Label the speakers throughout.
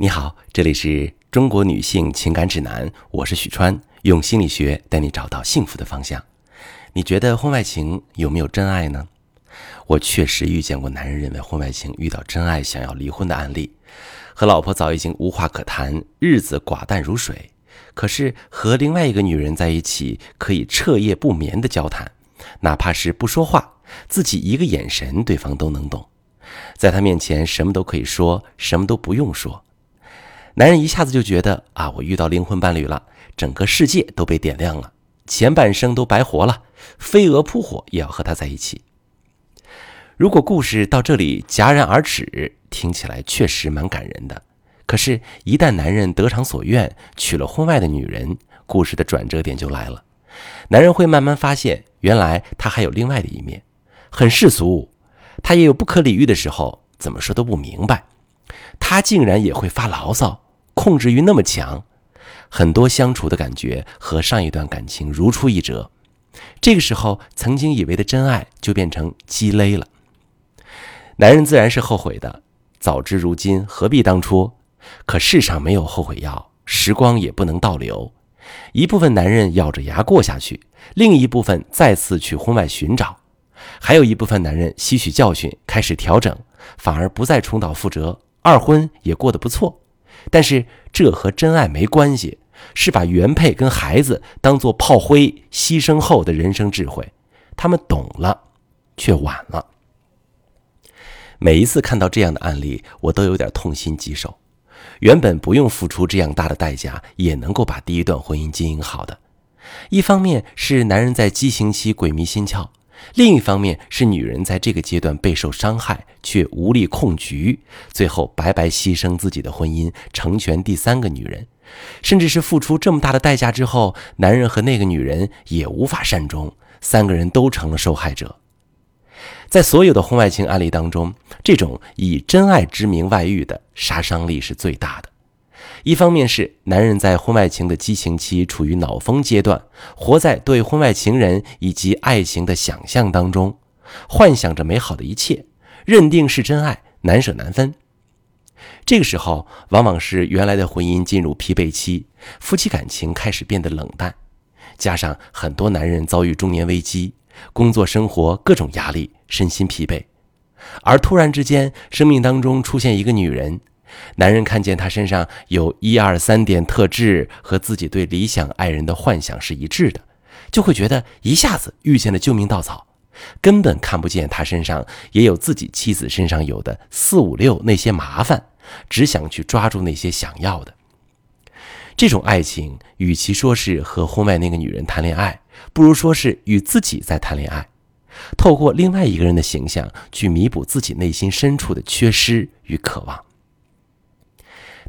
Speaker 1: 你好，这里是中国女性情感指南，我是许川，用心理学带你找到幸福的方向。你觉得婚外情有没有真爱呢？我确实遇见过男人认为婚外情遇到真爱想要离婚的案例，和老婆早已经无话可谈，日子寡淡如水，可是和另外一个女人在一起可以彻夜不眠的交谈，哪怕是不说话，自己一个眼神对方都能懂，在他面前什么都可以说，什么都不用说。男人一下子就觉得啊，我遇到灵魂伴侣了，整个世界都被点亮了，前半生都白活了，飞蛾扑火也要和他在一起。如果故事到这里戛然而止，听起来确实蛮感人的。可是，一旦男人得偿所愿，娶了婚外的女人，故事的转折点就来了。男人会慢慢发现，原来他还有另外的一面，很世俗，他也有不可理喻的时候，怎么说都不明白。他竟然也会发牢骚。控制欲那么强，很多相处的感觉和上一段感情如出一辙。这个时候，曾经以为的真爱就变成鸡肋了。男人自然是后悔的，早知如今何必当初？可世上没有后悔药，时光也不能倒流。一部分男人咬着牙过下去，另一部分再次去婚外寻找，还有一部分男人吸取教训，开始调整，反而不再重蹈覆辙，二婚也过得不错。但是这和真爱没关系，是把原配跟孩子当做炮灰牺牲后的人生智慧。他们懂了，却晚了。每一次看到这样的案例，我都有点痛心疾首。原本不用付出这样大的代价，也能够把第一段婚姻经营好的。一方面是男人在激情期鬼迷心窍。另一方面是女人在这个阶段备受伤害，却无力控局，最后白白牺牲自己的婚姻，成全第三个女人，甚至是付出这么大的代价之后，男人和那个女人也无法善终，三个人都成了受害者。在所有的婚外情案例当中，这种以真爱之名外遇的杀伤力是最大的。一方面是男人在婚外情的激情期处于脑疯阶段，活在对婚外情人以及爱情的想象当中，幻想着美好的一切，认定是真爱，难舍难分。这个时候，往往是原来的婚姻进入疲惫期，夫妻感情开始变得冷淡，加上很多男人遭遇中年危机，工作生活各种压力，身心疲惫，而突然之间，生命当中出现一个女人。男人看见她身上有一二三点特质和自己对理想爱人的幻想是一致的，就会觉得一下子遇见了救命稻草，根本看不见他身上也有自己妻子身上有的四五六那些麻烦，只想去抓住那些想要的。这种爱情，与其说是和婚外那个女人谈恋爱，不如说是与自己在谈恋爱，透过另外一个人的形象去弥补自己内心深处的缺失与渴望。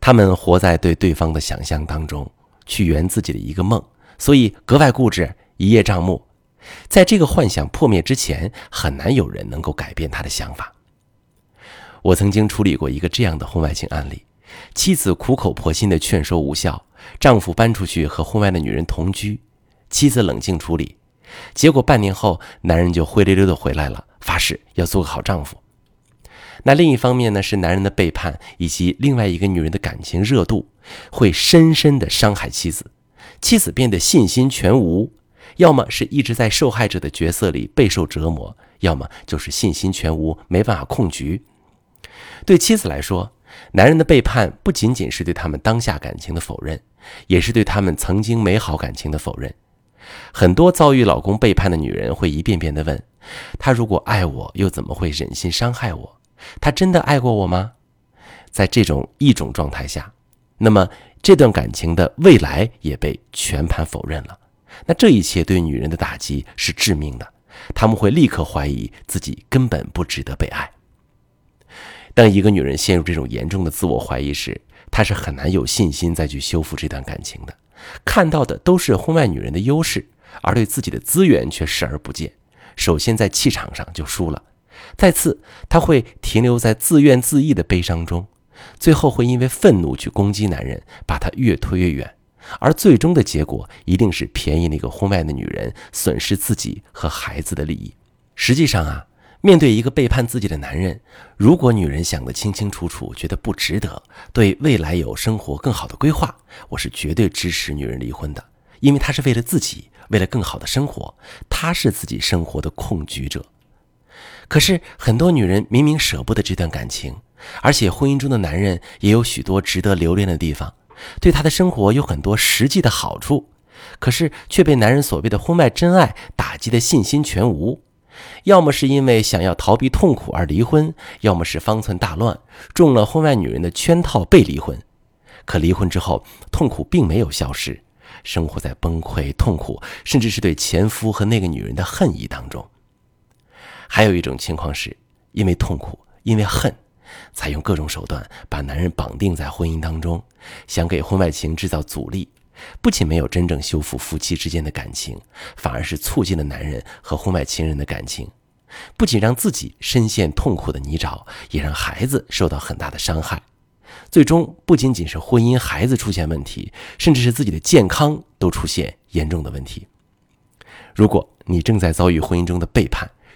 Speaker 1: 他们活在对对方的想象当中，去圆自己的一个梦，所以格外固执，一叶障目。在这个幻想破灭之前，很难有人能够改变他的想法。我曾经处理过一个这样的婚外情案例：妻子苦口婆心的劝说无效，丈夫搬出去和婚外的女人同居，妻子冷静处理，结果半年后，男人就灰溜溜的回来了，发誓要做个好丈夫。那另一方面呢，是男人的背叛以及另外一个女人的感情热度，会深深的伤害妻子，妻子变得信心全无，要么是一直在受害者的角色里备受折磨，要么就是信心全无，没办法控局。对妻子来说，男人的背叛不仅仅是对他们当下感情的否认，也是对他们曾经美好感情的否认。很多遭遇老公背叛的女人会一遍遍地问：他如果爱我，又怎么会忍心伤害我？他真的爱过我吗？在这种一种状态下，那么这段感情的未来也被全盘否认了。那这一切对女人的打击是致命的，他们会立刻怀疑自己根本不值得被爱。当一个女人陷入这种严重的自我怀疑时，她是很难有信心再去修复这段感情的。看到的都是婚外女人的优势，而对自己的资源却视而不见。首先在气场上就输了。再次，他会停留在自怨自艾的悲伤中，最后会因为愤怒去攻击男人，把他越推越远，而最终的结果一定是便宜那个婚外的女人，损失自己和孩子的利益。实际上啊，面对一个背叛自己的男人，如果女人想得清清楚楚，觉得不值得，对未来有生活更好的规划，我是绝对支持女人离婚的，因为她是为了自己，为了更好的生活，她是自己生活的控局者。可是很多女人明明舍不得这段感情，而且婚姻中的男人也有许多值得留恋的地方，对她的生活有很多实际的好处，可是却被男人所谓的婚外真爱打击的信心全无。要么是因为想要逃避痛苦而离婚，要么是方寸大乱，中了婚外女人的圈套被离婚。可离婚之后，痛苦并没有消失，生活在崩溃、痛苦，甚至是对前夫和那个女人的恨意当中。还有一种情况是，因为痛苦，因为恨，采用各种手段把男人绑定在婚姻当中，想给婚外情制造阻力。不仅没有真正修复夫妻之间的感情，反而是促进了男人和婚外情人的感情。不仅让自己深陷痛苦的泥沼，也让孩子受到很大的伤害。最终，不仅仅是婚姻、孩子出现问题，甚至是自己的健康都出现严重的问题。如果你正在遭遇婚姻中的背叛，